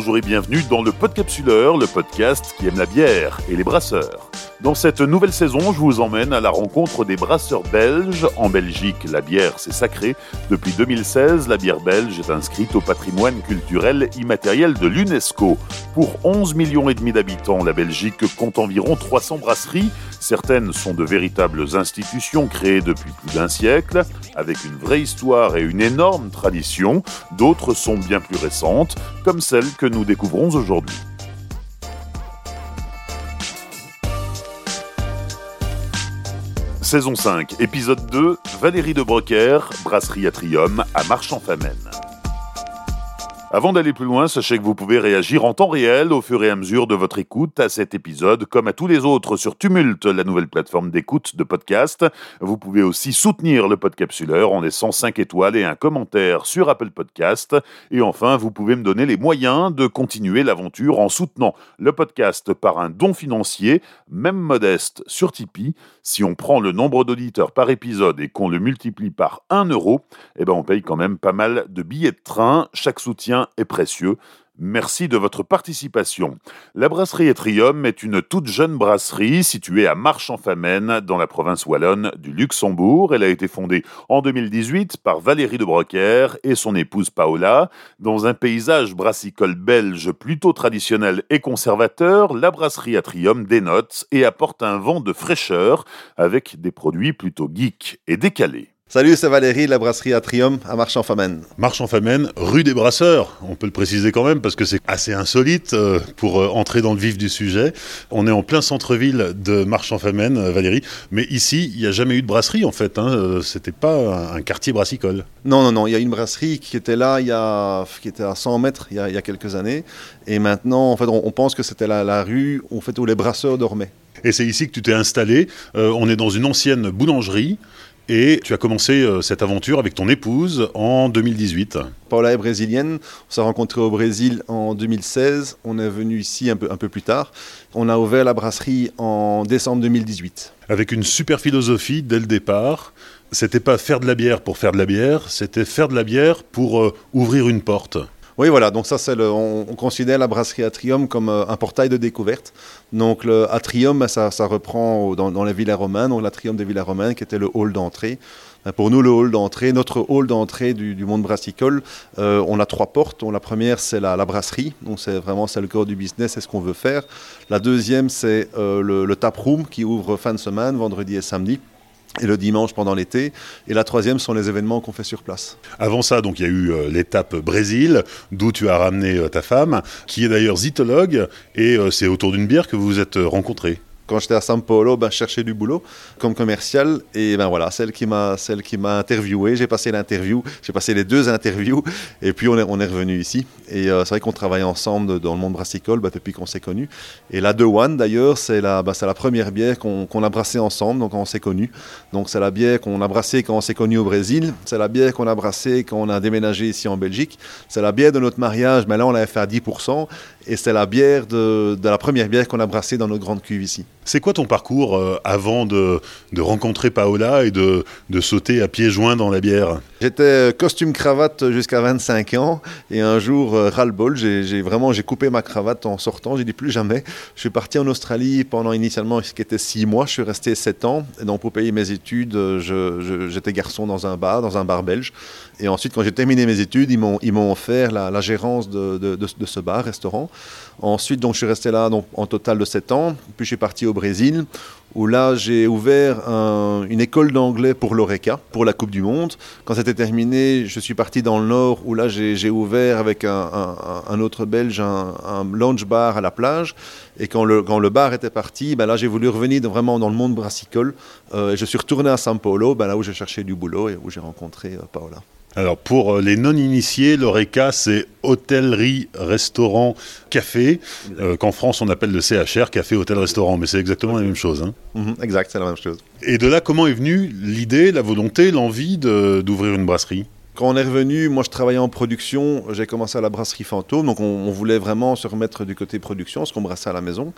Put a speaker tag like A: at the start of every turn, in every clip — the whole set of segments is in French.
A: Bonjour et bienvenue dans le Podcapsuleur, le podcast qui aime la bière et les brasseurs. Dans cette nouvelle saison, je vous emmène à la rencontre des brasseurs belges. En Belgique, la bière, c'est sacré. Depuis 2016, la bière belge est inscrite au patrimoine culturel immatériel de l'UNESCO. Pour 11 millions et demi d'habitants, la Belgique compte environ 300 brasseries. Certaines sont de véritables institutions créées depuis plus d'un siècle, avec une vraie histoire et une énorme tradition. D'autres sont bien plus récentes, comme celle que nous découvrons aujourd'hui. Saison 5, épisode 2, Valérie de Brocker, brasserie Atrium à Marchand-Famenne. Avant d'aller plus loin, sachez que vous pouvez réagir en temps réel au fur et à mesure de votre écoute à cet épisode, comme à tous les autres sur Tumult, la nouvelle plateforme d'écoute de podcast. Vous pouvez aussi soutenir le podcapsuleur en laissant 5 étoiles et un commentaire sur Apple Podcast. Et enfin, vous pouvez me donner les moyens de continuer l'aventure en soutenant le podcast par un don financier, même modeste, sur Tipeee. Si on prend le nombre d'auditeurs par épisode et qu'on le multiplie par 1 euro, eh ben on paye quand même pas mal de billets de train. Chaque soutien est précieux. Merci de votre participation. La brasserie Etrium est une toute jeune brasserie située à Marche-en-Famenne, dans la province wallonne du Luxembourg. Elle a été fondée en 2018 par Valérie de Brocker et son épouse Paola. Dans un paysage brassicole belge plutôt traditionnel et conservateur, la brasserie Atrium dénote et apporte un vent de fraîcheur avec des produits plutôt geeks et décalés.
B: Salut, c'est Valérie, la brasserie Atrium à Marche-en-Famenne.
A: Marche-en-Famenne, rue des Brasseurs, on peut le préciser quand même parce que c'est assez insolite euh, pour euh, entrer dans le vif du sujet. On est en plein centre-ville de Marche-en-Famenne, euh, Valérie, mais ici, il n'y a jamais eu de brasserie en fait, hein. c'était pas un quartier brassicole.
B: Non, non, non, il y a une brasserie qui était là, il y a, qui était à 100 mètres il y a, quelques années, et maintenant, en fait, on, pense que c'était la, la rue en fait, où les brasseurs dormaient.
A: Et c'est ici que tu t'es installé. on est dans une ancienne boulangerie. Et tu as commencé euh, cette aventure avec ton épouse en 2018.
B: Paula est brésilienne. On s'est rencontrés au Brésil en 2016. On est venu ici un peu, un peu plus tard. On a ouvert la brasserie en décembre 2018.
A: Avec une super philosophie dès le départ. C'était pas faire de la bière pour faire de la bière, c'était faire de la bière pour euh, ouvrir une porte.
B: Oui, voilà, donc ça, c'est on, considère la brasserie Atrium comme euh, un portail de découverte. Donc le Atrium, ben, ça, reprend dans, dans les villas romaines, donc l'Atrium des villas romaines, qui était le hall d'entrée. Ben, pour nous, le hall d'entrée, notre hall d'entrée du, monde brassicole, euh, on a trois portes. la première, c'est la, brasserie, donc c'est vraiment c'est le cœur du business, c'est ce qu'on veut faire. La deuxième, c'est euh, le, le tap room qui ouvre fin de semaine, vendredi et samedi et le dimanche pendant l'été. Et la troisième sont les événements qu'on fait sur place.
A: Avant ça, donc il y a eu euh, l'étape Brésil, d'où tu as ramené euh, ta femme, qui est d'ailleurs zytologue, et euh, c'est autour d'une bière que vous vous êtes rencontrés
B: quand j'étais à São Paulo, ben, je cherchais du boulot comme commercial. Et ben voilà, celle qui m'a, celle qui m'a interviewé, j'ai passé l'interview, j'ai passé les deux interviews, et puis on est, on est revenu ici. Et euh, c'est vrai qu'on travaille ensemble dans le monde brassicole ben, depuis qu'on s'est connus. Et la De One, d'ailleurs, c'est la, ben, c'est la première bière qu'on, a brassée ensemble, donc on s'est connus. Donc c'est la bière qu'on a brassée quand on s'est connus au Brésil. C'est la bière qu'on a brassée quand on a déménagé ici en Belgique. C'est la bière de notre mariage, mais là on l'avait fait à 10%. Et c'est la bière de, de la première bière qu'on a brassée dans notre grande cuve ici.
A: C'est quoi ton parcours euh, avant de, rencontrer Paola et de, sauter à pieds joints dans la bière?
B: J'étais costume cravate jusqu'à 25 ans et un jour, euh, ras-le-bol, j'ai vraiment j'ai coupé ma cravate en sortant. J'ai dit plus jamais. Je suis parti en Australie pendant initialement ce qui était 6 mois. Je suis resté 7 ans. Et donc pour payer mes études, j'étais garçon dans un bar, dans un bar belge. Et ensuite, quand j'ai terminé mes études, ils m'ont offert la, gérance de, ce bar, restaurant. Ensuite, donc, je suis resté là donc, en total de 7 ans. Puis je suis parti au Brésil, où là, j'ai ouvert une école d'anglais pour l'ORECA, pour la Coupe du Monde. Quand c'était terminé, je suis parti dans le Nord, où là, j'ai ouvert avec un, autre Belge un, lounge bar à la plage. Et quand le, quand le bar était parti, ben là, j'ai voulu revenir vraiment dans le monde brassicole. Euh, et je suis retourné à São Paulo, ben là où j'ai cherché du boulot et où j'ai rencontré euh, Paola.
A: Alors pour euh, les non-initiés, l'ORECA, c'est hôtellerie, restaurant, café, euh, qu'en France on appelle le CHR, café, hôtel, restaurant, mais c'est exactement la même chose. Hein.
B: Mhm, exact, c'est la même chose.
A: Et de là, comment est venue l'idée, la volonté, l'envie d'ouvrir une brasserie?
B: Quand on est revenu, moi je travaillais en production, j'ai commencé à la brasserie Fantôme, donc on, voulait vraiment se remettre du côté production, ce qu'on brassait à la maison.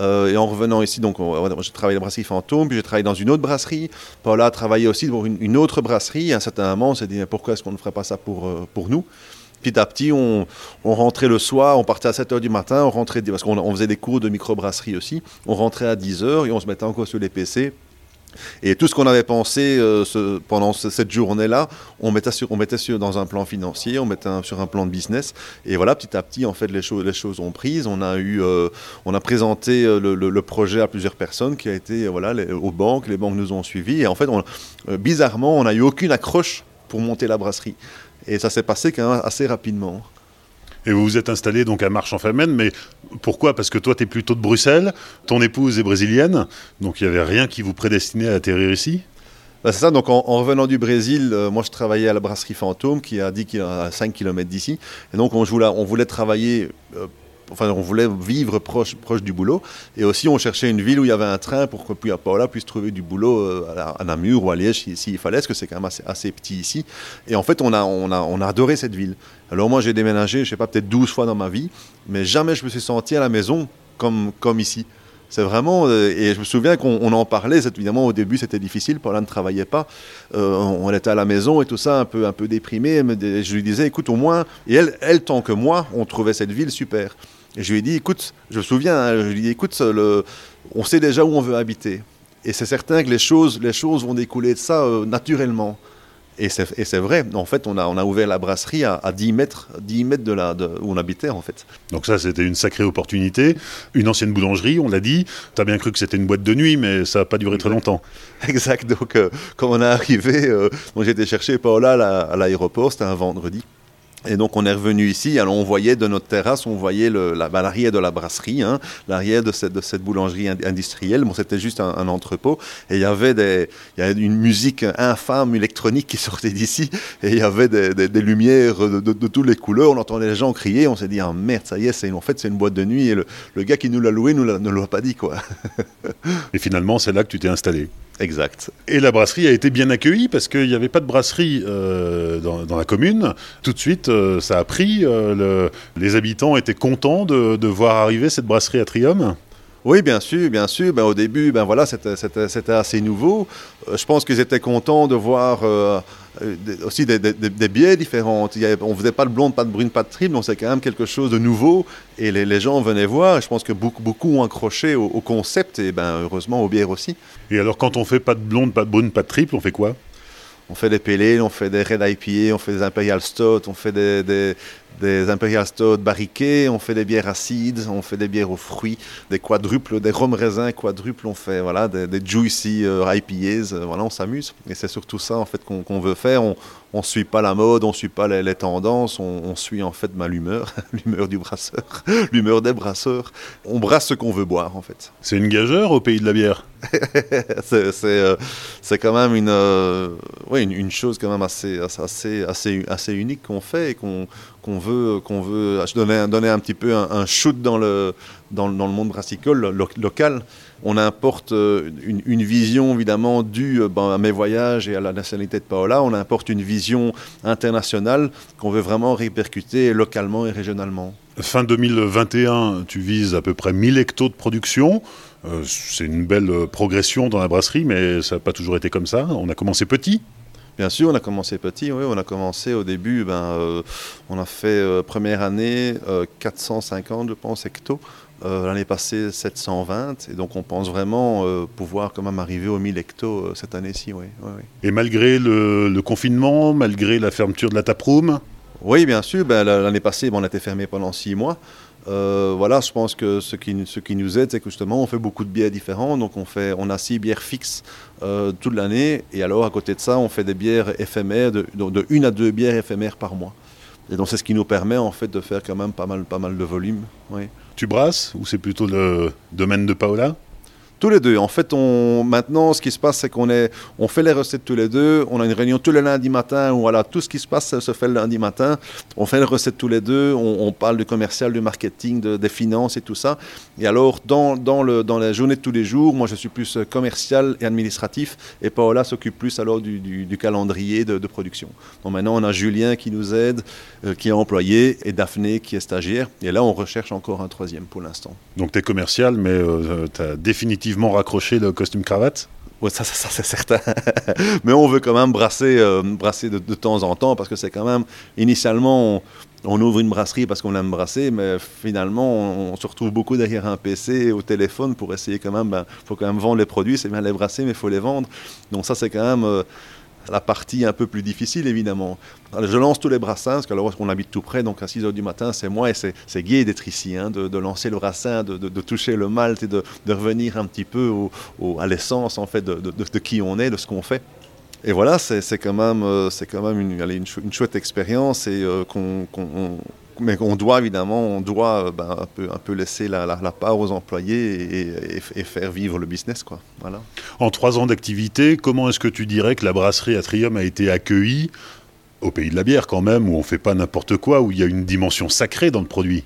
B: Euh, et en revenant ici, donc j'ai travaillé à la brasserie Fantôme, puis j'ai travaillé dans une autre brasserie. Paula a travaillé aussi pour une, autre brasserie. À un certain moment, on s'est dit pourquoi est-ce qu'on ne ferait pas ça pour, euh, pour nous? Petit à petit, on, rentrait le soir, on partait à 7h du matin, on rentrait, parce qu'on faisait des cours de microbrasserie aussi, on rentrait à 10h et on se mettait encore sur les PC. Et tout ce qu'on avait pensé euh, pendant cette journée-là, on mettait, sur, on mettait sur, dans un plan financier, on mettait sur un plan de business. Et voilà, petit à petit, en fait, les choses, les choses ont pris. On a, eu, euh, on a présenté euh, le, projet à plusieurs personnes qui a été voilà, aux banques. Les banques nous ont suivis. Et en fait, bizarrement, on n'a eu aucune accroche pour monter la brasserie. Et ça s'est passé quand même assez rapidement.
A: Et vous vous êtes installé donc à Marche en Famenne, mais pourquoi? Parce que toi, tu es plutôt de Bruxelles, ton épouse est brésilienne, donc il n'y avait rien qui vous prédestinait à atterrir ici?
B: Bah, c'est ça, donc en, revenant du Brésil, euh, moi je travaillais à la brasserie Fantôme qui est à, 10 à 5 km d'ici. Et donc on, on voulait travailler euh, enfin, on voulait vivre proche, proche du boulot. Et aussi, on cherchait une ville où il y avait un train pour que Paola puisse trouver du boulot euh, à, Namur ou à Liège s'il fallait, parce que c'est quand même assez, petit ici. Et en fait, on a, on a, on a adoré cette ville. Alors moi, j'ai déménagé, je sais pas, peut-être 12 fois dans ma vie, mais jamais je me suis senti à la maison comme, comme ici. C'est vraiment, euh, et je me souviens qu'on en parlait, évidemment au début c'était difficile, Paula ne travaillait pas, euh, on était à la maison et tout ça, un peu, un peu déprimé, je lui disais, écoute au moins, et elle, elle tant que moi, on trouvait cette ville super. Je lui ai dit, écoute, je me souviens, hein, je lui ai dit, écoute, le, on sait déjà où on veut habiter. Et c'est certain que les choses, les choses vont découler de ça euh, naturellement. Et c'est vrai, en fait, on a, on a ouvert la brasserie à, 10 mètres, 10 mètres de, la, de où on habitait, en fait.
A: Donc ça, c'était une sacrée opportunité. Une ancienne boulangerie, on l'a dit. Tu as bien cru que c'était une boîte de nuit, mais ça n'a pas duré très longtemps.
B: Exact. Donc, euh, quand on est arrivé, euh, été chercher Paola à l'aéroport, c'était un vendredi. Et donc on est revenu ici, alors on voyait de notre terrasse, on voyait bah, l'arrière de la brasserie, hein, l'arrière de cette, boulangerie industrielle. Bon, c'était juste un, entrepôt. Et il y avait une musique infâme électronique qui sortait d'ici. Et il y avait des, lumières de, toutes les couleurs. On entendait les gens crier. On s'est dit, ah merde, ça y est, c'est, en fait c'est une boîte de nuit. Et le, gars qui nous l'a loué nous ne l'a pas dit
A: et finalement, c'est là que tu t'es installé.
B: Exact.
A: Et la brasserie a été bien accueillie parce qu'il n'y avait pas de brasserie euh, dans, la commune. Tout de suite, euh, ça a pris. Euh, les habitants étaient contents de, voir arriver cette brasserie à Trium.
B: Oui, bien sûr, bien sûr. Ben, au début, ben, voilà, c'était assez nouveau. Je pense qu'ils étaient contents de voir euh, aussi des, des, biais différents. on ne faisait pas de blonde, pas de brune, pas de triple, donc c'est quand même quelque chose de nouveau. Et les, gens venaient voir. Je pense que beaucoup, beaucoup ont accroché au, concept et ben, heureusement aux bières aussi.
A: Et alors, quand on fait pas de blonde, pas de brune, pas de triple, on fait quoi?
B: On fait des pélés, on fait des Red IPA, on fait des Imperial Stout, on fait des, des Imperial Stout barriqués, on fait des bières acides, on fait des bières aux fruits, des quadruples, des rhum raisins quadruples, on fait voilà, des, juicy euh, IPAs, euh, voilà, on s'amuse. Et c'est surtout ça en fait qu'on veut faire. On, on suit pas la mode, on suit pas les, tendances, on, suit en fait ma l'humeur, l'humeur du brasseur, l'humeur des brasseurs. On brasse ce qu'on veut boire en fait.
A: C'est une gageure au pays de la bière?
B: c'est euh, quand même une, euh, une, une, chose quand même assez, assez, assez, assez unique qu'on fait et qu'on qu'on veut, veut donner, donner un petit peu un, shoot dans le, dans, dans, le monde brassicole local. On importe euh, une, vision évidemment due euh, ben, à mes voyages et à la nationalité de Paola. On importe une vision internationale qu'on veut vraiment répercuter localement et régionalement.
A: Fin 2021, tu vises à peu près 1000 hectos de production. Euh, c'est une belle progression dans la brasserie, mais ça n'a pas toujours été comme ça. On a commencé petit.
B: Bien sûr, on a commencé petit, oui, on a commencé au début, ben, euh, on a fait euh, première année 450, euh, je pense, hectos. L'année passée, 720. Et donc, on pense vraiment pouvoir quand même arriver aux 1000 hectos cette année-ci. Oui,
A: Et malgré le, confinement, malgré la fermeture de la taproom?
B: Oui, bien sûr. Ben, L'année passée, ben, on a été fermé pendant six mois. Euh, voilà, je pense que ce qui, ce qui nous aide, c'est que justement, on fait beaucoup de bières différents. Donc, on, fait, on a six bières fixes euh, toute l'année. Et alors, à côté de ça, on fait des bières éphémères, de, de, une à deux bières éphémères par mois. Et donc, c'est ce qui nous permet, en fait, de faire quand même pas mal, pas mal de volume. Oui.
A: Tu brasses ou c'est plutôt le domaine de Paola?
B: Tous les deux. En fait, on, maintenant, ce qui se passe, c'est qu'on est, on fait les recettes tous les deux. On a une réunion tous les lundis matin voilà, tout ce qui se passe se fait le lundi matin. On fait les recettes tous les deux. On, parle du commercial, du marketing, des finances et tout ça. Et alors, dans, dans, le, dans la journée de tous les jours, moi, je suis plus commercial et administratif. Et Paola s'occupe plus alors du, du, calendrier de, production. Donc maintenant, on a Julien qui nous aide, euh, qui est employé, et Daphné qui est stagiaire. Et là, on recherche encore un troisième pour l'instant.
A: Donc, tu es commercial, mais euh, tu as définitivement raccroché le costume cravate
B: Oui, ça, ça, c'est certain. Mais on veut quand même brasser, euh, brasser de, temps en temps parce que c'est quand même, initialement, on, ouvre une brasserie parce qu'on aime brasser, mais finalement, on, se retrouve beaucoup derrière un PC, au téléphone pour essayer quand même, il ben, faut quand même vendre les produits, c'est bien les brasser, mais il faut les vendre. Donc ça, c'est quand même... Euh, la partie un peu plus difficile, évidemment. je lance tous les brassins, parce qu'on habite tout près, donc à 6 h du matin, c'est moi, et c'est gai d'être ici, hein, de, lancer le brassin, de, toucher le malt et de, revenir un petit peu à l'essence, en fait, de, qui on est, de ce qu'on fait. Et voilà, c'est quand même, euh, c'est quand même une, une, chouette expérience et euh, qu'on mais on doit évidemment, on doit euh, ben, un, peu, laisser la, part aux employés et, faire vivre le business. Quoi.
A: En trois ans d'activité, comment est-ce que tu dirais que la brasserie Atrium a été accueillie? Au pays de la bière quand même, où on fait pas n'importe quoi, où il y a une dimension sacrée dans le produit.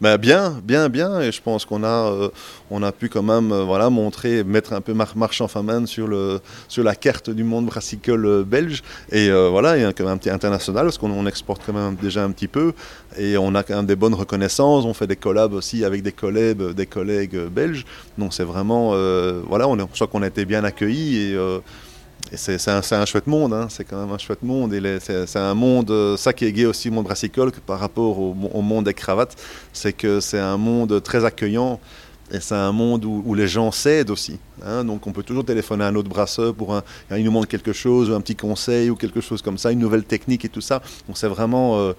B: Ben, bien, bien, bien, et je pense qu'on a, euh, on a pu quand même euh, voilà, montrer, mettre un peu mar Marchand Famen sur, le, sur la carte du monde brassicole euh, belge, et voilà, il y quand même un petit international, parce qu'on exporte quand même déjà un petit peu, et on a quand même des bonnes reconnaissances, on fait des collabs aussi avec des collègues, des collègues belges, donc c'est vraiment, voilà, on, je crois qu'on a été bien accueillis, et c'est un, chouette monde, hein. c'est quand même un chouette monde. C'est un monde, euh, ça qui est gay aussi, le monde brassicole, par rapport au, monde des cravates, c'est que c'est un monde très accueillant. Et c'est un monde où, les gens s'aident aussi. Hein. Donc on peut toujours téléphoner à un autre brasseur pour un, il nous manque quelque chose, ou un petit conseil, ou quelque chose comme ça, une nouvelle technique et tout ça. Donc c'est vraiment euh,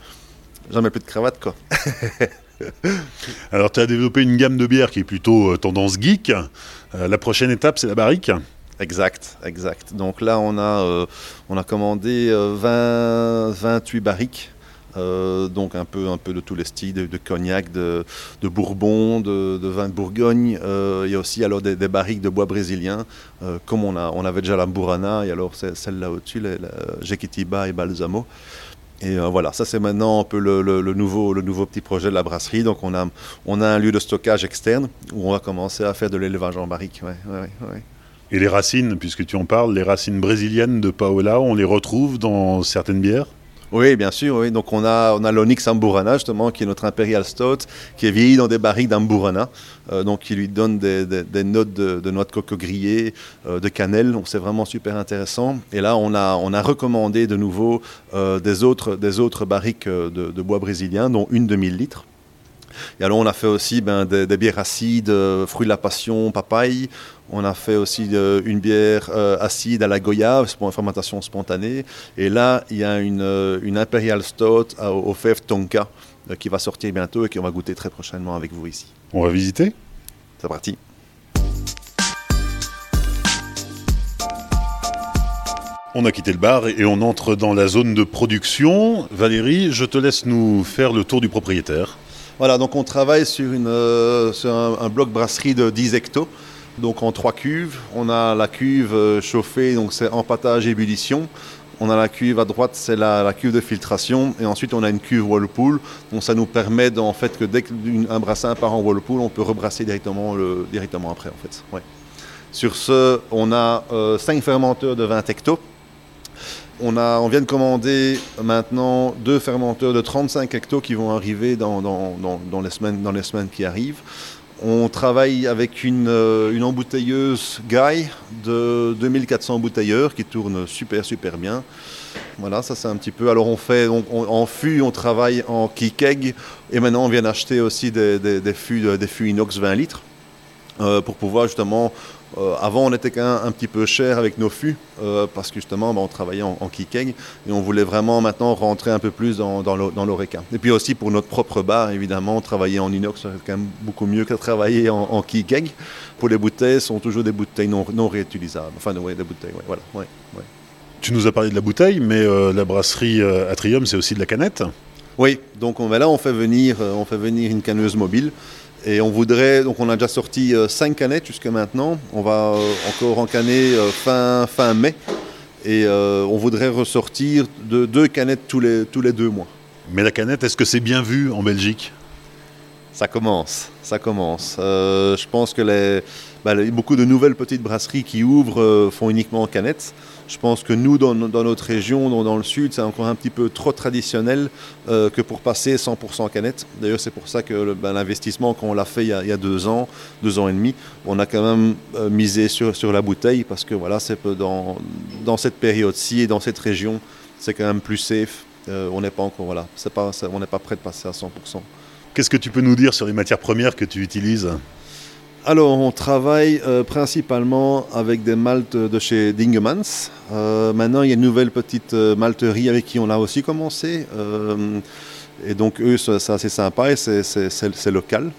B: jamais plus de cravate quoi.
A: Alors tu as développé une gamme de bières qui est plutôt euh, tendance geek. la prochaine étape c'est la barrique.
B: Exact, exact. Donc là, on a, euh, on a commandé 20, euh, 28 barriques. Euh, donc un peu, un peu de tous les styles, de, cognac, de, bourbon, de, vin de Bourgogne. il y a aussi alors des, barriques de bois brésilien, comme on, a, on avait déjà la Burana, et alors celle-là au-dessus, la, Jequitiba et Balsamo. Et voilà, ça c'est maintenant un peu le, nouveau, le nouveau petit projet de la brasserie. Donc on a, on a un lieu de stockage externe où on va commencer à faire de l'élevage en barrique.
A: Et les racines, puisque tu en parles, les racines brésiliennes de Paola, on les retrouve dans certaines bières?
B: Oui, bien sûr. Oui. Donc on a, on a l'Onyx Amburana, justement, qui est notre Imperial Stout, qui est vieilli dans des barriques d'Amburana, euh, donc qui lui donne des, notes de, noix de coco grillée, euh, de cannelle. Donc c'est vraiment super intéressant. Et là, on a, on a recommandé de nouveau euh, des, autres, des autres barriques de, de bois brésilien, dont une de 1000 litres. Et alors on a fait aussi ben, des, bières acides, euh, fruits de la passion, papaye. On a fait aussi euh, une bière euh, acide à la goyave, pour une fermentation spontanée. Et là, il y a une, une Imperial Stout au fèves Tonka qui va sortir bientôt et qu'on va goûter très prochainement avec vous ici.
A: On va visiter?
B: C'est parti.
A: On a quitté le bar et on entre dans la zone de production. Valérie, je te laisse nous faire le tour du propriétaire.
B: Voilà, donc on travaille sur, une, euh, un, bloc brasserie de 10 hectos, donc en trois cuves. On a la cuve euh, chauffée, donc c'est empâtage ébullition. On a la cuve à droite, c'est la, cuve de filtration. Et ensuite, on a une cuve Whirlpool. Donc ça nous permet, en fait, que dès qu'un brassin part en Whirlpool, on peut rebrasser directement, directement après, en fait. Sur ce, on a 5 euh, fermenteurs de 20 hectos. On, on vient de commander maintenant deux fermenteurs de 35 hectos qui vont arriver dans, les, semaines, qui arrivent. On travaille avec une, euh, embouteilleuse Guy de 2400 bouteilleurs qui tourne super super bien. Voilà, ça c'est un petit peu. Alors on fait en fût, on travaille en keg et maintenant on vient d'acheter aussi des, des, fûts, des fûts inox 20 litres. Euh, pour pouvoir justement euh, avant, on était quand même un petit peu cher avec nos fûts, euh, parce que justement, bah, on travaillait en, en et on voulait vraiment maintenant rentrer un peu plus dans, dans l'oreca. Et puis aussi pour notre propre bar, évidemment, travailler en inox, c'est quand même beaucoup mieux que travailler en, en Pour les bouteilles, ce sont toujours des bouteilles non, réutilisables. Enfin, oui, des bouteilles, voilà.
A: Tu nous as parlé de la bouteille, mais la brasserie Atrium, c'est aussi de la canette
B: Oui, donc on, là, on fait, venir, on fait venir une canneuse mobile. Et on voudrait, donc on a déjà sorti 5 euh, canettes jusqu'à maintenant. On va euh, encore encanner euh, fin, fin mai. Et on voudrait ressortir de deux canettes tous les, tous les deux mois.
A: Mais la canette, est-ce que c'est bien vu en Belgique?
B: Ça commence, ça commence. je pense que les, bah, beaucoup de nouvelles petites brasseries qui ouvrent font uniquement en canettes. Je pense que nous, dans, notre région, dans, le sud, c'est encore un petit peu trop traditionnel euh, que pour passer 100% canette. D'ailleurs, c'est pour ça que ben, l'investissement, quand on l'a fait il y, a, deux ans, deux ans et demi, on a quand même euh, misé sur, la bouteille parce que voilà, c'est dans, dans cette période-ci et dans cette région, c'est quand même plus safe. Euh, on n'est pas encore, voilà, on n'est pas prêt de passer à 100%.
A: Qu'est-ce que tu peux nous dire sur les matières premières que tu utilises?
B: Alors, on travaille euh, principalement avec des maltes de chez Dingemans. Euh, maintenant, il y a une nouvelle petite euh, malterie avec qui on a aussi commencé. et donc, eux, c'est assez sympa et c'est local.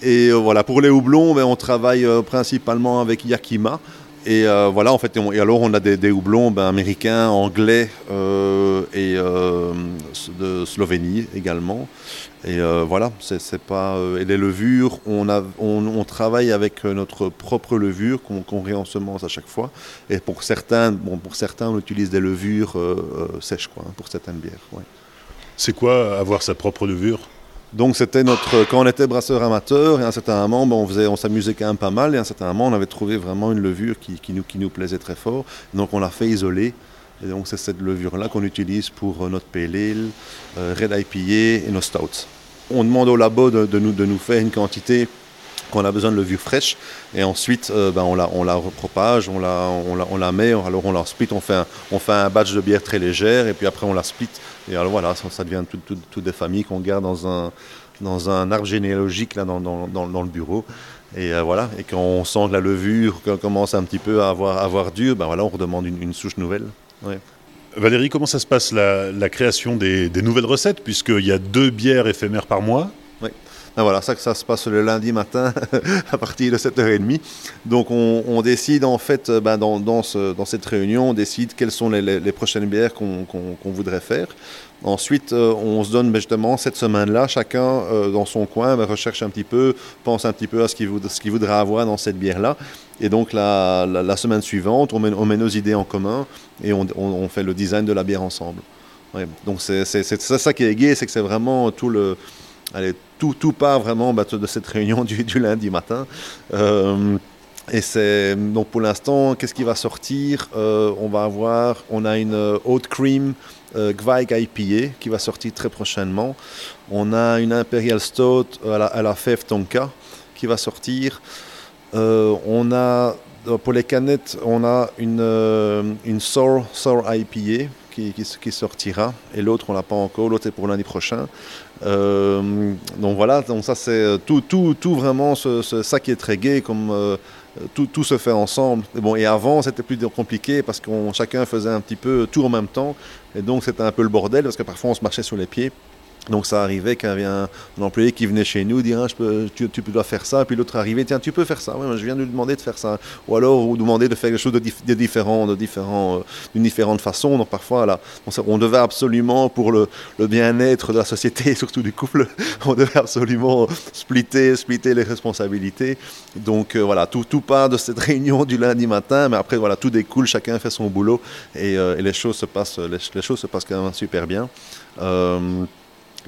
B: Et voilà, pour les houblons, ben, on travaille principalement avec Yakima. Et voilà, en fait, et alors on a des, houblons ben, américains, anglais et de Slovénie également. Et euh, voilà, c'est pas. Euh, les levures, on, travaille avec euh, notre propre levure qu'on réensemence à chaque fois. Et pour certains, bon, pour certains, on utilise des levures sèches, quoi, hein, pour certaines bières.
A: C'est quoi avoir sa propre levure?
B: Donc c'était notre quand on était brasseur amateur et à un certain moment on faisait on s'amusait quand même pas mal et à un certain moment on avait trouvé vraiment une levure qui, qui, nous, qui nous plaisait très fort. Donc on l'a fait isoler. Et donc c'est cette levure là qu'on utilise pour notre pale ale, red IPA et nos stouts. On demande au labo de, nous, de nous faire une quantité qu'on a besoin de levure fraîche. Et ensuite euh, ben, on, la, on la repropage, on la, on, la, on la met, alors on la split, on fait, un, on fait un batch de bière très légère et puis après on la split. Et alors voilà, ça, devient toutes tout, des familles qu'on garde dans un, dans un arbre généalogique là, dans, dans, le bureau. Et euh, voilà, et quand on sent que la levure commence un petit peu à avoir, avoir dur, ben voilà, on redemande une, souche nouvelle.
A: Valérie, comment ça se passe la, création des, nouvelles recettes, puisqu'il y a deux bières éphémères par mois
B: Ben voilà, ça, ça se passe le lundi matin à partir de 7h30. Donc on, décide en fait, ben dans, dans, cette réunion, on décide quelles sont les, prochaines bières qu'on voudrait faire. Ensuite, euh, on se donne ben, justement cette semaine-là, chacun euh, dans son coin ben, recherche un petit peu, pense un petit peu à ce qu'il voudrait avoir dans cette bière-là. Et donc la, semaine suivante, on met, nos idées en commun et on, fait le design de la bière ensemble. Donc c'est ça qui est gai, c'est que c'est vraiment tout le... Allez, tout, tout part vraiment ben, de cette réunion du, lundi matin. Euh, et c'est donc pour l'instant, qu'est-ce qui va sortir? On va avoir, on a une haute cream euh, IPA qui va sortir très prochainement. On a une Imperial Stout à la, Fève Tonka qui va sortir. Euh, on a, pour les canettes, on a une, euh, une Sour, IPA qui, qui, sortira. Et l'autre, on l'a pas encore. L'autre est pour l'année prochain. Donc voilà, donc ça c'est tout, tout, tout vraiment ce, ça qui est très gai comme tout, tout, se fait ensemble. Et, bon, et avant, c'était plus compliqué parce que chacun faisait un petit peu tout en même temps. Et donc, c'était un peu le bordel parce que parfois, on se marchait sur les pieds. Donc ça arrivait qu'il y avait un, employé qui venait chez nous dire ah, je peux, tu, tu, dois faire ça, puis l'autre arrivait tiens tu peux faire ça, je viens de lui demander de faire ça, ou alors ou demander de faire quelque chose de, différent, de différent, euh, d'une différente façon. Donc parfois là, on, devait absolument pour le, bien-être de la société et surtout du couple, on devait absolument splitter, splitter les responsabilités. Donc euh, voilà, tout, tout part de cette réunion du lundi matin, mais après voilà tout découle, chacun fait son boulot et, euh, les choses se passent, les, choses se passent quand même super bien.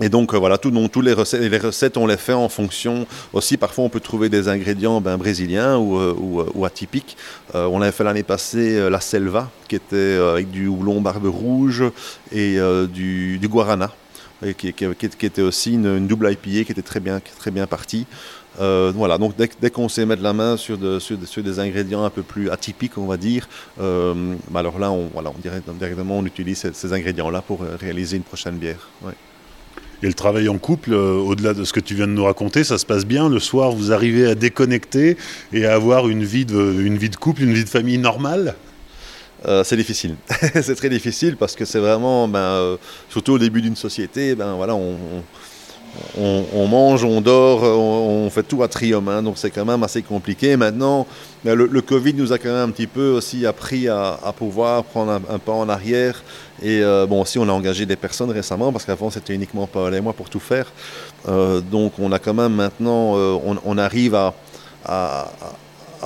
B: Et donc euh, voilà, tout, tous les recettes, on les fait en fonction aussi. Parfois, on peut trouver des ingrédients ben, brésiliens ou, euh, euh, atypiques. on avait fait l'année passée la selva, qui était avec du houblon barbe rouge et du, guarana, qui, était aussi une, double IPA qui était très bien, très bien partie. voilà, donc dès, dès qu'on sait mettre la main sur, de, sur, sur, des ingrédients un peu plus atypiques, on va dire, ben alors là, on, dirait directement on utilise ces, ces ingrédients-là pour réaliser une prochaine bière. Ouais.
A: Et le travail en couple, euh, au-delà de ce que tu viens de nous raconter, ça se passe bien. Le soir, vous arrivez à déconnecter et à avoir une vie de, une vie de couple, une vie de famille normale?
B: Euh, c'est difficile. c'est très difficile parce que c'est vraiment, ben, euh, surtout au début d'une société, ben, voilà, on, on, mange, on dort, on, fait tout à trium, donc c'est quand même assez compliqué. Maintenant, le, Covid nous a quand même un petit peu aussi appris à, pouvoir prendre un, pas en arrière. Et euh, bon, aussi, on a engagé des personnes récemment, parce qu'avant, c'était uniquement Paul et moi pour tout faire. Euh, donc, on a quand même maintenant, euh, on, arrive à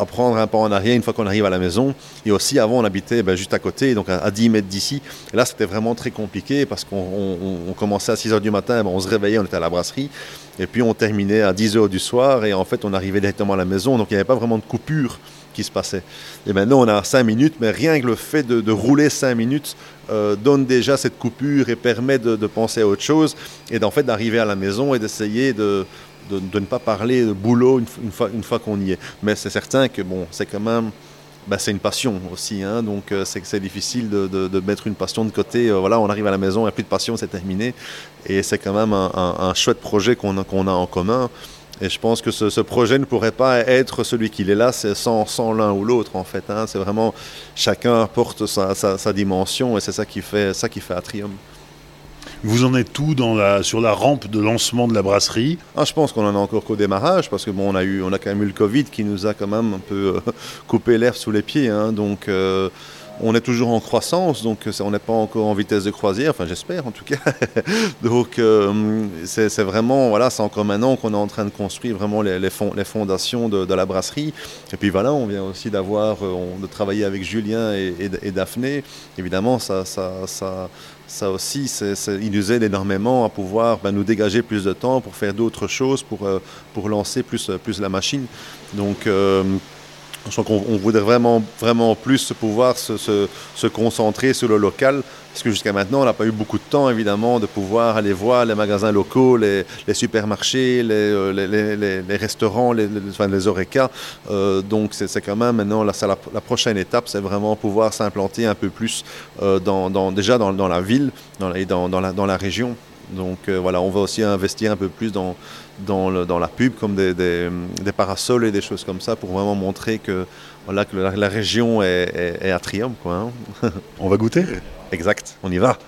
B: prendre un pas en arrière une fois qu'on arrive à la maison. Et aussi, avant, on habitait ben, juste à côté, donc à, 10 mètres d'ici. Et là, c'était vraiment très compliqué parce qu'on commençait à 6 h du matin, ben, on se réveillait, on était à la brasserie. Et puis, on terminait à 10 h du soir. Et en fait, on arrivait directement à la maison. Donc, il n'y avait pas vraiment de coupure qui se passait. Et maintenant, on a 5 minutes, mais rien que le fait de, rouler 5 minutes euh, donne déjà cette coupure et permet de, penser à autre chose et d'en fait d'arriver à la maison et d'essayer de, de, ne pas parler de boulot une, fois, qu'on y est. Mais c'est certain que bon, c'est quand même bah, c'est une passion aussi, hein, donc euh, c'est difficile de, de, mettre une passion de côté. Euh, voilà, on arrive à la maison, il n'y a plus de passion, c'est terminé. Et c'est quand même un, un, chouette projet qu'on a, a en commun. Et je pense que ce, projet ne pourrait pas être celui qu'il est là sans, sans l'un ou l'autre, en fait. Hein. C'est vraiment chacun apporte sa, sa, sa dimension et c'est ça qui fait, ça qui fait Atrium.
A: Vous en êtes tout dans la, sur la rampe de lancement de la brasserie?
B: Ah, Je pense qu'on en a encore qu'au démarrage, parce que bon, on a, eu, on a quand même eu le Covid qui nous a quand même un peu euh, coupé l'air sous les pieds. Hein, donc. Euh, on est toujours en croissance, donc on n'est pas encore en vitesse de croisière, enfin j'espère en tout cas. donc euh, c'est vraiment, voilà, c'est encore maintenant qu'on est en train de construire vraiment les, les, fondations de, la brasserie. Et puis voilà, on vient aussi d'avoir, de travailler avec Julien et, Daphné. Évidemment, ça, ça, ça, aussi, il nous aide énormément à pouvoir ben, nous dégager plus de temps pour faire d'autres choses, pour, euh, pour lancer plus, plus la machine. Donc, euh, crois qu'on voudrait vraiment, vraiment plus pouvoir se, concentrer sur le local, parce que jusqu'à maintenant, on n'a pas eu beaucoup de temps, évidemment, de pouvoir aller voir les magasins locaux, les, supermarchés, les, euh, les, restaurants, les, enfin, les. Euh, donc, c'est quand même maintenant, la, prochaine étape, c'est vraiment pouvoir s'implanter un peu plus euh, déjà dans, la ville et dans la région. Donc voilà, on va aussi investir un peu plus dans, dans, le, dans la pub, comme des, des, des, parasols et des choses comme ça, pour vraiment montrer que, voilà, que la, région est, est, à triomphe. Quoi,
A: hein. On va goûter
B: Exact, on y va.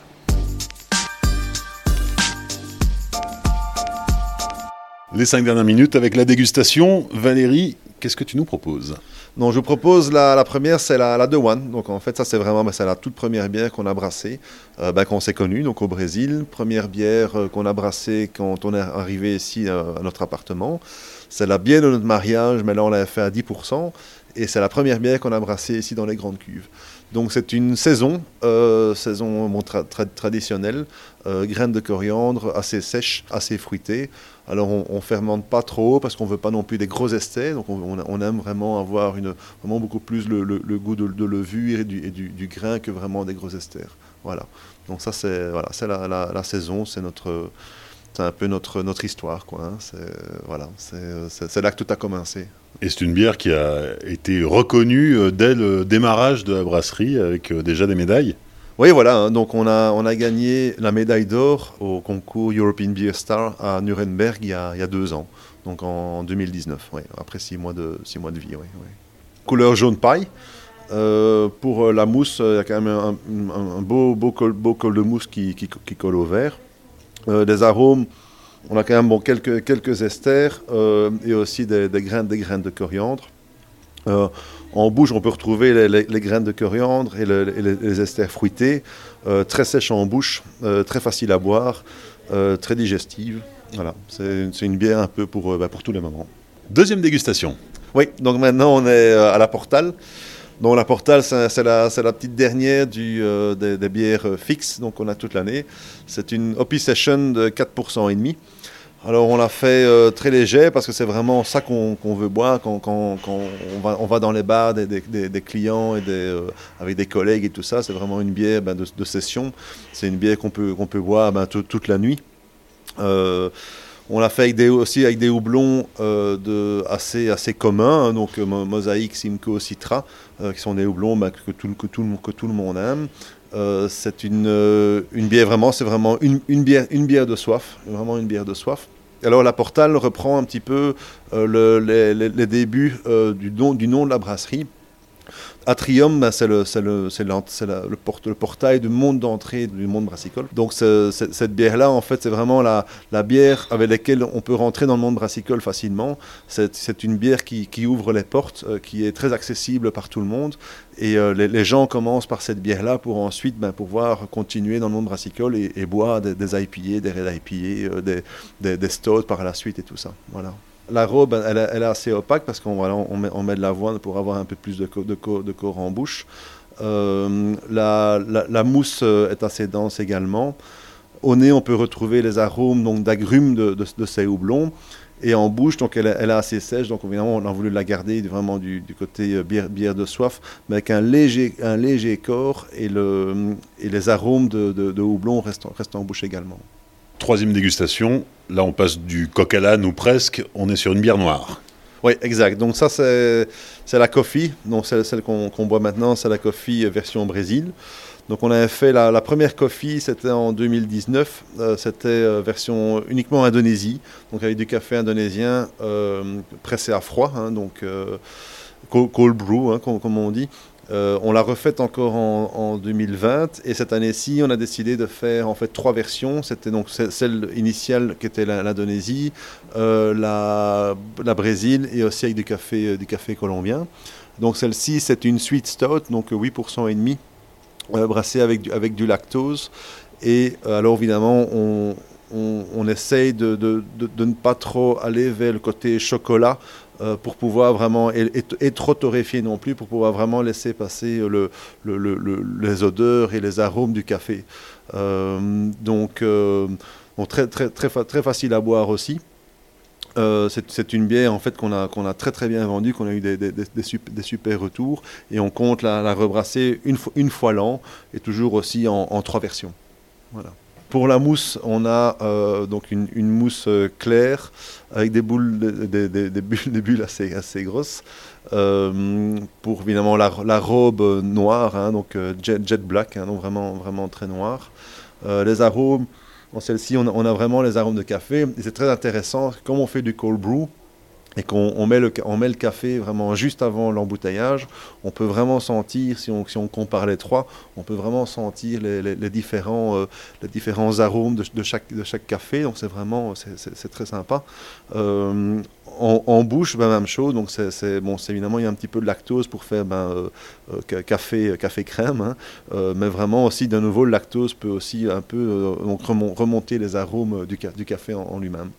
A: Les cinq dernières minutes avec la dégustation. Valérie, qu'est-ce que tu nous proposes?
B: Non, je vous propose la, première, c'est la, la De. Donc en fait, ça c'est vraiment ben, c'est la toute première bière qu'on a brassée, euh, ben, qu'on s'est connue, donc au Brésil. Première bière euh, qu'on a brassée quand on est arrivé ici euh, à notre appartement. C'est la bière de notre mariage, mais là on l'a fait à 10%. Et c'est la première bière qu'on a brassée ici dans les grandes cuves. Donc c'est une saison, saison traditionnelle, graines de coriandre assez sèches, assez fruitées. Alors on, ne fermente pas trop parce qu'on veut pas non plus des gros esters. Donc on, aime vraiment avoir vraiment beaucoup plus le, goût de, levure et, du, grain que vraiment des gros esters. Voilà. Donc ça c'est voilà, c'est la, saison, c'est notre c'est un peu notre, notre histoire. Quoi, hein. C'est voilà, c'est là que tout a commencé.
A: Et c'est une bière qui a été reconnue euh, dès le démarrage de la brasserie avec euh, déjà des médailles
B: oui, voilà. Hein. Donc, on a, on a gagné la médaille d'or au concours European Beer Star à Nuremberg il y a, il y a deux ans. Donc, en 2019, oui, après six mois de, six mois de vie. Oui, Couleur jaune paille. Euh, pour euh, la mousse, il y a quand même un, beau, beau, col, beau col de mousse qui, qui, qui colle au vert. Euh, des arômes, on a quand même bon, quelques, quelques esters et aussi des, des, graines, des graines de coriandre. En bouche, on peut retrouver les, graines de coriandre et, les, esters fruités, euh, très sèches en bouche, euh, très facile à boire, euh, très digestive. Voilà, c'est une bière un peu pour, bah, pour tous les moments.
A: Deuxième dégustation.
B: Oui, donc maintenant on est à la Portale. Donc la Portale, c'est la, petite dernière du, des, bières fixes, donc on a toute l'année. C'est une Hoppy Session de 4% et demi. Alors on l'a fait euh, très léger parce que c'est vraiment ça qu'on veut boire quand, on, va, dans les bars des, clients et euh, avec des collègues et tout ça. C'est vraiment une bière ben, de, session. C'est une bière qu'on peut, boire ben, toute la nuit. Euh, on l'a fait aussi avec des houblons de, assez, assez communs, hein, donc Mosaïque, Simcoe, Citra, qui sont des houblons ben, que, tout, le monde aime. c'est une, une bière vraiment, c'est vraiment une, bière, une bière de soif, vraiment une bière de soif. Alors la Portale reprend un petit peu euh, les, débuts euh, du, du nom de la brasserie. Atrium, ben, c'est le, portail du monde d'entrée du monde brassicole. Donc cette bière-là, en fait, c'est vraiment la, bière avec laquelle on peut rentrer dans le monde brassicole facilement. C'est une bière qui, ouvre les portes, euh, qui est très accessible par tout le monde. Et euh, les, gens commencent par cette bière-là pour ensuite ben, pouvoir continuer dans le monde brassicole et, boire des, des des Red IPA, euh, des, des, des par la suite et tout ça. Voilà. La robe, elle, est assez opaque parce qu'on on met, de l'avoine pour avoir un peu plus de, de, de corps en bouche. Euh, la, mousse euh, est assez dense également. Au nez, on peut retrouver les arômes d'agrumes de, de, ces houblons. Et en bouche, donc elle, est assez sèche, donc évidemment on a voulu la garder vraiment du, côté bière, bière, de soif, mais avec un léger, corps et, le, et les arômes de, de, houblon restent en bouche également.
A: Troisième dégustation, là on passe du coq à l'âne ou presque, on est sur une bière noire.
B: Oui, exact. Donc ça c'est la coffee, donc celle, celle qu'on boit maintenant, c'est la coffee version Brésil. Donc on avait fait la, première coffee, c'était en 2019, euh, c'était euh, version uniquement Indonésie, donc avec du café indonésien euh, pressé à froid, hein, donc cold brew hein, comme on dit. Euh, on l'a refaite encore en, 2020 et cette année-ci, on a décidé de faire en fait trois versions. C'était donc celle initiale qui était l'Indonésie, euh, la, Brésil et aussi avec du café, euh, du café colombien. Donc celle-ci, c'est une sweet stout, donc 8% et demi, brassée avec du, avec du lactose. Et alors évidemment, on, on, essaye de, de, ne pas trop aller vers le côté chocolat euh, pour pouvoir vraiment, et, trop torréfié non plus, pour pouvoir vraiment laisser passer le, les odeurs et les arômes du café. Euh, donc, euh, très, très, très, facile à boire aussi. c'est une bière en fait qu'on a, a très très bien vendue, qu'on a eu des, des, des, super, retours et on compte la, rebrasser une, une fois l'an et toujours aussi en, en trois versions. Voilà. Pour la mousse, on a euh, donc une, mousse euh, claire avec des boules, des, bulles, assez, grosses. Euh, pour évidemment la, robe noire, hein, donc jet, black, hein, donc vraiment, vraiment très noir. les arômes, en celle-ci, on, a vraiment les arômes de café. C'est très intéressant, comme on fait du cold brew, et qu'on met, le, met le café vraiment juste avant l'embouteillage, on peut vraiment sentir, si on, si on compare les trois, on peut vraiment sentir les, différents, euh, les différents arômes de, chaque, de chaque café. Donc c'est vraiment, c'est très sympa. Euh, en, bouche, ben, même chose. Donc c'est bon, évidemment il y a un petit peu de lactose pour faire ben, euh, café, café crème, hein. mais vraiment aussi de nouveau le lactose peut aussi un peu donc remonter les arômes du café en lui-même.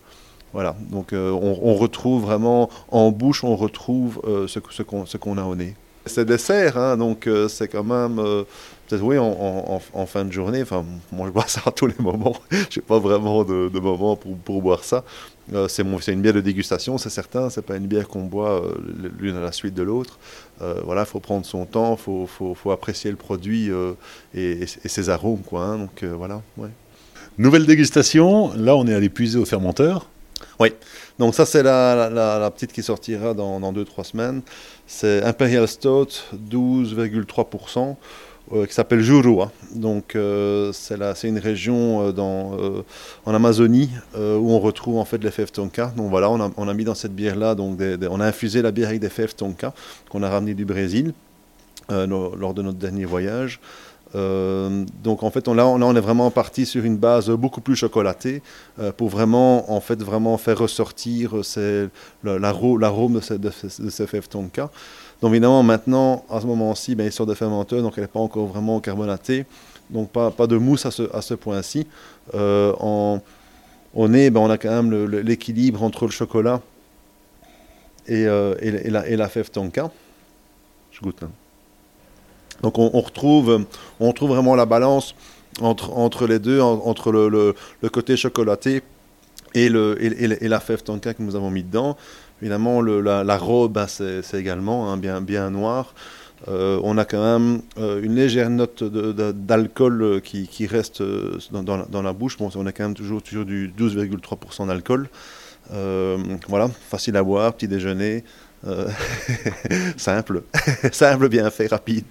B: Voilà, donc euh, on, retrouve vraiment en bouche, on retrouve euh, ce, qu'on a au nez. C'est dessert, hein, donc euh, c'est quand même, peut-être oui, en, fin de journée, enfin, moi je bois ça à tous les moments, je n'ai pas vraiment de, moment pour, boire ça. c'est une bière de dégustation, c'est certain, c'est pas une bière qu'on boit l'une à la suite de l'autre. voilà, il faut prendre son temps, il faut, apprécier le produit et, ses arômes, quoi. Hein, donc voilà, ouais.
A: Nouvelle dégustation, là on est allé puiser au fermenteur.
B: Oui, donc ça c'est la, petite qui sortira dans 2-3 semaines. C'est Imperial Stout 12,3%. Euh, qui s'appelle Jurua. Donc euh, c'est une région euh, dans, en Amazonie où on retrouve en fait les fèves tonka. Donc voilà, on a, on a mis dans cette bière là, donc on a infusé la bière avec des fèves tonka qu'on a ramené du Brésil lors de notre dernier voyage. Euh, donc en fait, là, on, est vraiment parti sur une base beaucoup plus chocolatée euh, pour vraiment, en fait, vraiment faire ressortir l'arôme de, ces, fèves tonka. Donc évidemment, maintenant, à ce moment-ci, ben, sort de fermenteur, donc elle n'est pas encore vraiment carbonatée. Donc pas, pas de mousse à ce, à ce point-ci. Euh, on, est, ben, on a quand même l'équilibre entre le chocolat et, et, la, et la fève tonka. Je goûte. Hein. Donc on, retrouve, on vraiment la balance entre, entre les deux, entre le, côté chocolaté et, le, et, la fève tonka que nous avons mis dedans. Évidemment, la, la, robe, ben, c'est également hein, bien, bien noir. Euh, on a quand même euh, une légère note d'alcool euh, qui, reste dans, dans, la bouche. Bon, on a quand même toujours, toujours du 12,3% d'alcool. voilà, facile à boire, petit déjeuner. Euh, simple, simple, bien fait, rapide.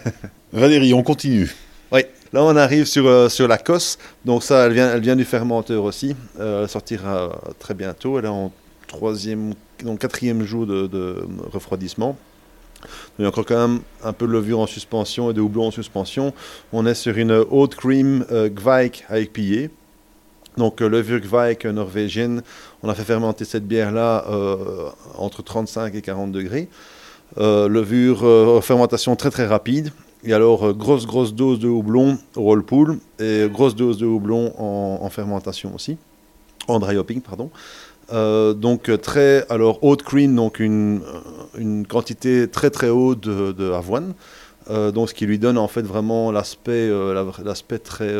A: Valérie, on continue.
B: Oui, là on arrive sur, euh, sur la cosse. Donc ça, elle vient, elle vient du fermenteur aussi. Euh, elle sortira très bientôt. Elle est en troisième, donc quatrième jour de, refroidissement. Il y a encore quand même un peu de levure en suspension et de houblon en suspension. On est sur une haute cream Gvaik avec pillé. Donc le Vurgvaik norvégienne, on a fait fermenter cette bière-là euh, entre 35 et 40 degrés. Euh, levure, euh, fermentation très très rapide. Et alors, grosse grosse dose de houblon au roll et grosse dose de houblon en, fermentation aussi, en dry hopping, pardon. donc très, alors haute cream, donc une, une quantité très très haute de, de avoine. donc ce qui lui donne en fait vraiment l'aspect l'aspect très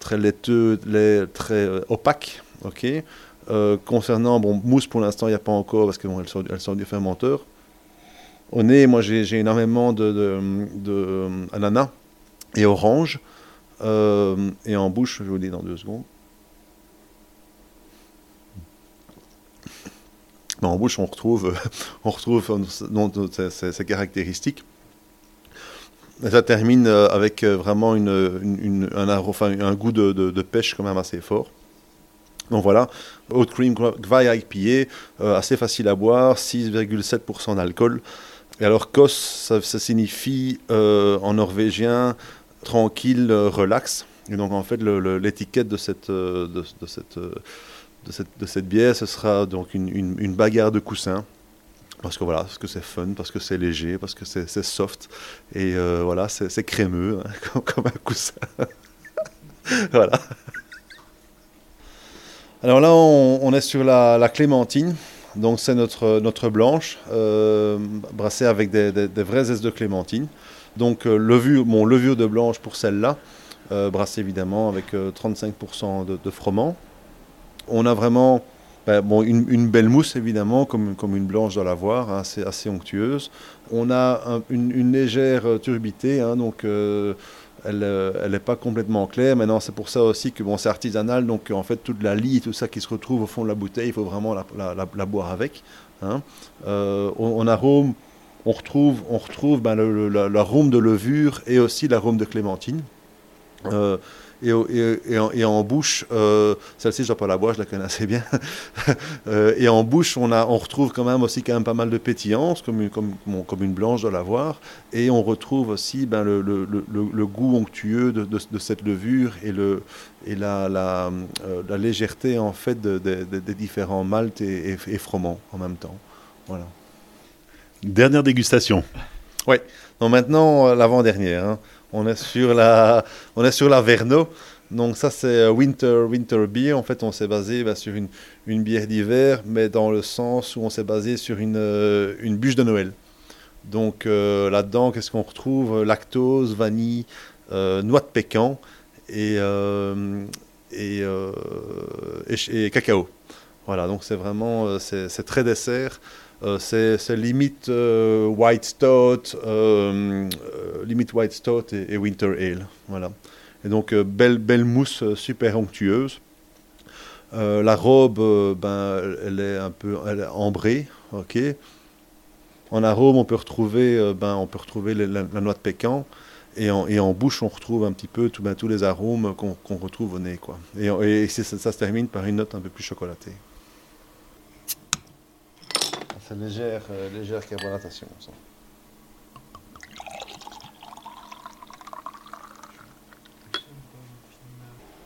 B: très laiteux, très opaque. ok concernant, bon, mousse pour l'instant, il n'y a pas encore parce qu'elle sort, du fermenteur. Au nez, moi j'ai énormément de, de, ananas et orange. et en bouche, je vous dis dans deux secondes. en bouche, on retrouve, on retrouve ces, caractéristiques. ça termine euh, avec euh, vraiment un, goût de, pêche quand même assez fort. Donc voilà, Oat Cream Gvai IPA, euh, assez facile à boire, 6,7% d'alcool. Et alors Kos, ça, signifie en norvégien tranquille, relax. Et donc en fait, l'étiquette de cette, de, cette de cette, bière, ce sera donc une, bagarre de coussins. Parce que voilà, parce que c'est fun, parce que c'est léger, parce que c'est soft. Et euh, voilà, c'est crémeux, hein, comme, un coussin. voilà. Alors là, on, est sur la, clémentine. Donc c'est notre, notre blanche, euh, brassée avec des, vrais zestes de clémentine. Donc euh, levure, levure de blanche pour celle-là, brassée évidemment avec 35% de, de froment on a vraiment ben, bon, une, belle mousse, évidemment, comme, comme une blanche doit l'avoir, hein, c'est assez onctueuse. On a une, légère turbidité, hein, donc euh, elle n'est euh, pas complètement claire. Maintenant, c'est pour ça aussi que bon, c'est artisanal, donc en fait, toute la lie, tout ça qui se retrouve au fond de la bouteille, il faut vraiment la, boire avec. Hein. Euh, on, arôme, on retrouve, on retrouve ben, l'arôme de levure et aussi l'arôme de clémentine et, et, en, bouche, euh, celle-ci je ne dois pas la boire, je la connais assez bien. Euh, et en bouche, on, a, on retrouve quand même aussi quand même pas mal de pétillance, comme, comme, comme une blanche doit l'avoir. Et on retrouve aussi ben, le, le, le, goût onctueux de, de, cette levure et, le, et la, la, euh, la légèreté en fait des différents maltes et, et, froments en même temps. Voilà.
A: Dernière dégustation.
B: Oui. Donc maintenant, l'avant-dernière. Hein. On est sur la, on est sur la Verno. Donc ça c'est euh, Winter, Winter Beer. En fait on s'est basé bah, sur une, une bière d'hiver, mais dans le sens où on s'est basé sur une, euh, une bûche de Noël. Donc euh, là-dedans, qu'est-ce qu'on retrouve? Lactose, vanille, noix de pécan et, et, et, cacao. Voilà, donc c'est vraiment, c'est très dessert. Euh, c'est limite euh, white stout, euh, limite white stout et, winter ale, voilà. Et donc belle belle mousse super onctueuse. la robe, ben, elle est un peu elle est ambrée, ok. En arôme, on peut retrouver, ben, on peut retrouver la, noix de pécan. Et en, bouche, on retrouve un petit peu tout, ben, tous les arômes qu'on retrouve au nez. Quoi. Et, ça, se termine par une note un peu plus chocolatée. Légère, euh, légère carbonatation.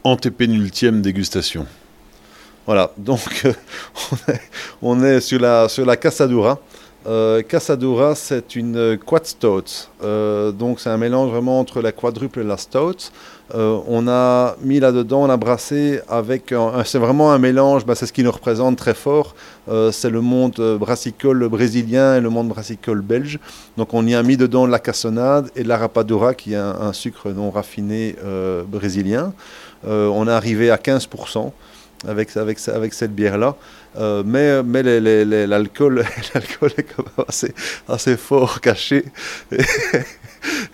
A: Antépénultième dégustation.
B: Voilà, donc on, est, sur la, sur la Casadura. Euh, Casadura, c'est une quad stout. Euh, donc c'est un mélange vraiment entre la quadruple et la stout. Euh, on a mis là-dedans, on a brassé avec. C'est vraiment un mélange, bah, c'est ce qui nous représente très fort. Euh, c'est le monde euh, brassicole brésilien et le monde brassicole belge. Donc on y a mis dedans la cassonade et la rapadura, qui est un, sucre non raffiné brésilien. on est arrivé à 15% avec, cette bière-là. mais l'alcool est quand même assez fort caché.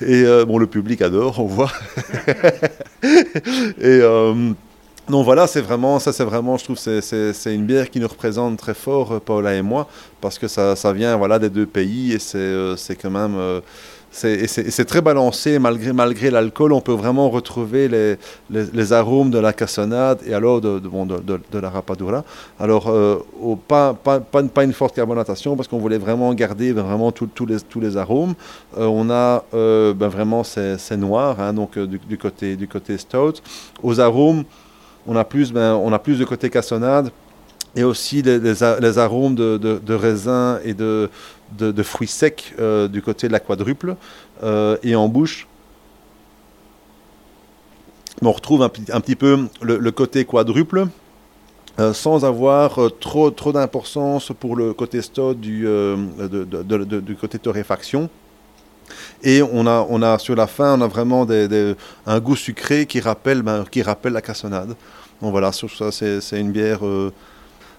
B: Et euh, bon, le public adore, on voit. et euh, donc voilà, c'est vraiment, ça c'est vraiment, je trouve, c'est une bière qui nous représente très fort, euh, Paula et moi, parce que ça, ça vient voilà, des deux pays et c'est quand même c'est très balancé malgré, l'alcool. On peut vraiment retrouver les, arômes de la cassonade et alors de, la rapadura. Alors, euh, pas, une forte carbonatation parce qu'on voulait vraiment garder vraiment tous les, arômes. Euh, on a euh, ben vraiment ces, noirs, hein, donc du, côté, du côté stout. Aux arômes, on a plus, ben, on a plus de côté cassonade et aussi les, les, arômes de, de, raisin et de, de, fruits secs euh, du côté de la quadruple. Euh, et en bouche, on retrouve un, un petit peu le, côté quadruple. Euh, sans avoir trop, trop d'importance pour le côté stout du, du côté torréfaction. Et on a, on a sur la fin, on a vraiment des, un goût sucré qui rappelle, ben, qui rappelle la cassonade. Donc voilà, sur ça, c'est une bière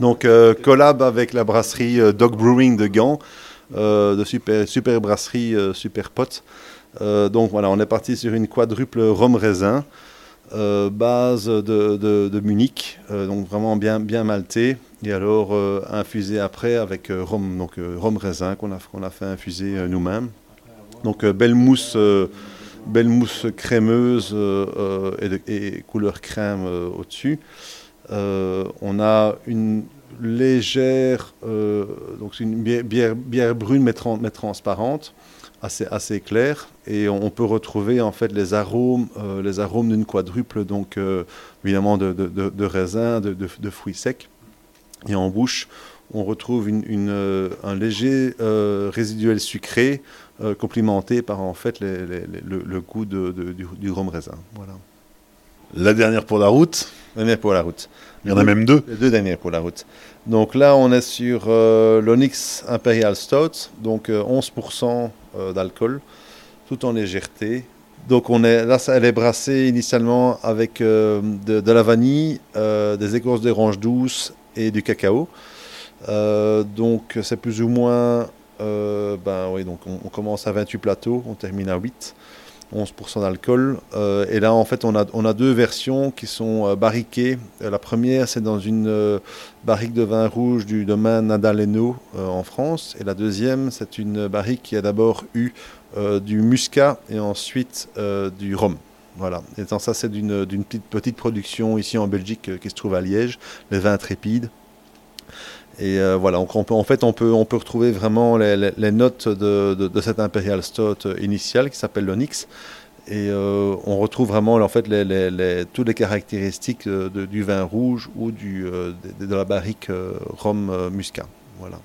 B: Donc collab avec la brasserie Dog Brewing de Gand. Euh, de super, super brasserie, euh, super potes. Euh, donc voilà, on est parti sur une quadruple rhum raisin, base de, de, Munich, donc vraiment bien, bien malté, et alors infusé après avec rhum, donc rhum raisin qu'on a, a fait infuser nous-mêmes. Donc belle mousse belle mousse crémeuse et, couleur crème au-dessus. On a une légère, euh, donc une bière, brune mais, transparente, assez, assez claire, et on, peut retrouver en fait les arômes, euh, les arômes d'une quadruple, donc euh, évidemment de, de, de, raisin, de, fruits secs, et en bouche on retrouve une, un léger résiduel sucré complimenté par en fait le, goût du, du rhum raisin. Voilà.
A: La dernière pour la route.
B: Dernière pour la route.
A: Il y en a même deux.
B: Les deux dernières pour la route. Donc là, on est sur euh, l'Onyx Imperial Stout, donc 11% euh, euh, d'alcool, tout en légèreté. Donc on est, là, elle est brassée initialement avec de, la vanille, des écorces d'orange douce et du cacao. donc c'est plus ou moins, ben oui, donc on, on, commence à 28 plateaux, on termine à 8. 11% d'alcool. Euh, et là, en fait, on a, deux versions qui sont euh, barriquées. Euh, la première, c'est dans une barrique de vin rouge du domaine Nadaleno en France. Et la deuxième, c'est une barrique qui a d'abord eu du muscat et ensuite du rhum. Voilà. Et ça, c'est d'une petite production ici en Belgique qui se trouve à Liège, les vins trépides. Et euh, voilà, on, en fait, on peut, peut retrouver vraiment les, notes de, de, cette Imperial Stout initiale qui s'appelle l'Onyx. Et euh, on retrouve vraiment en fait toutes les caractéristiques du vin rouge ou de, la barrique euh, rhum muscat. Voilà.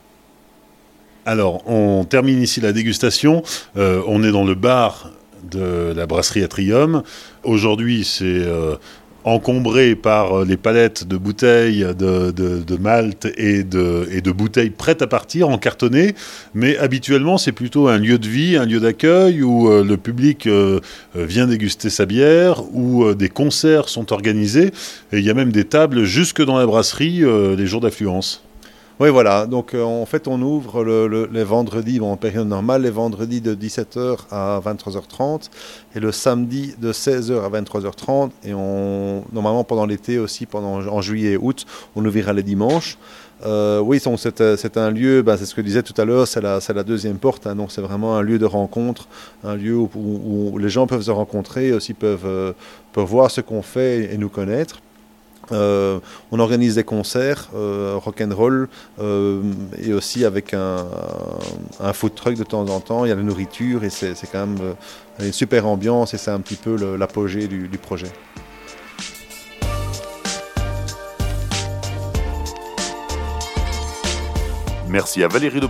A: Alors, on termine ici la dégustation. on est dans le bar de la brasserie Atrium. Aujourd'hui, c'est encombré par euh, les palettes de bouteilles de, de, malt et de, et de bouteilles prêtes à partir, en cartonné. Mais habituellement, c'est plutôt un lieu de vie, un lieu d'accueil où euh, le public euh, vient déguster sa bière, où des concerts sont organisés. Et il y a même des tables jusque dans la brasserie les jours d'affluence.
B: Oui, voilà. Donc, euh, en fait, on ouvre les vendredis, en période normale, les vendredis de 17h à 23h30 et le samedi de 16h à 23h30. Et on, normalement, pendant l'été aussi, pendant, en juillet et août, on ouvrira les dimanches. Euh, oui, c'est un lieu, bah, c'est ce que je disais tout à l'heure, c'est la, deuxième porte. Hein. donc, c'est vraiment un lieu de rencontre, un lieu où, les gens peuvent se rencontrer, aussi euh, peuvent voir ce qu'on fait et nous connaître. Euh, on organise des concerts euh, rock and roll euh, et aussi avec un, food truck de temps en temps. Il y a la nourriture et c'est quand même une super ambiance et c'est un petit peu l'apogée du projet.
A: Merci à Valérie de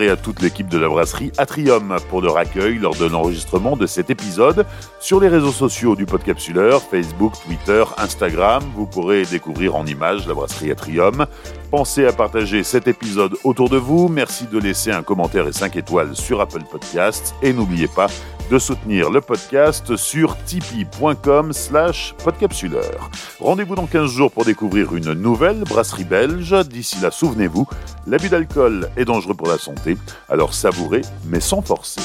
A: et à toute l'équipe de la brasserie Atrium pour leur accueil lors de l'enregistrement de cet épisode. Sur les réseaux sociaux du Podcapsuleur, Facebook, Twitter, Instagram, vous pourrez découvrir en images la brasserie Atrium. Pensez à partager cet épisode autour de vous. Merci de laisser un commentaire et 5 étoiles sur Apple Podcasts. Et n'oubliez pas de soutenir le podcast sur tipeee.com slash podcapsuleur. Rendez-vous dans 15 jours pour découvrir une nouvelle brasserie belge. D'ici là, souvenez-vous, l'abus d'alcool est dangereux pour la santé, alors savourez mais sans forcer.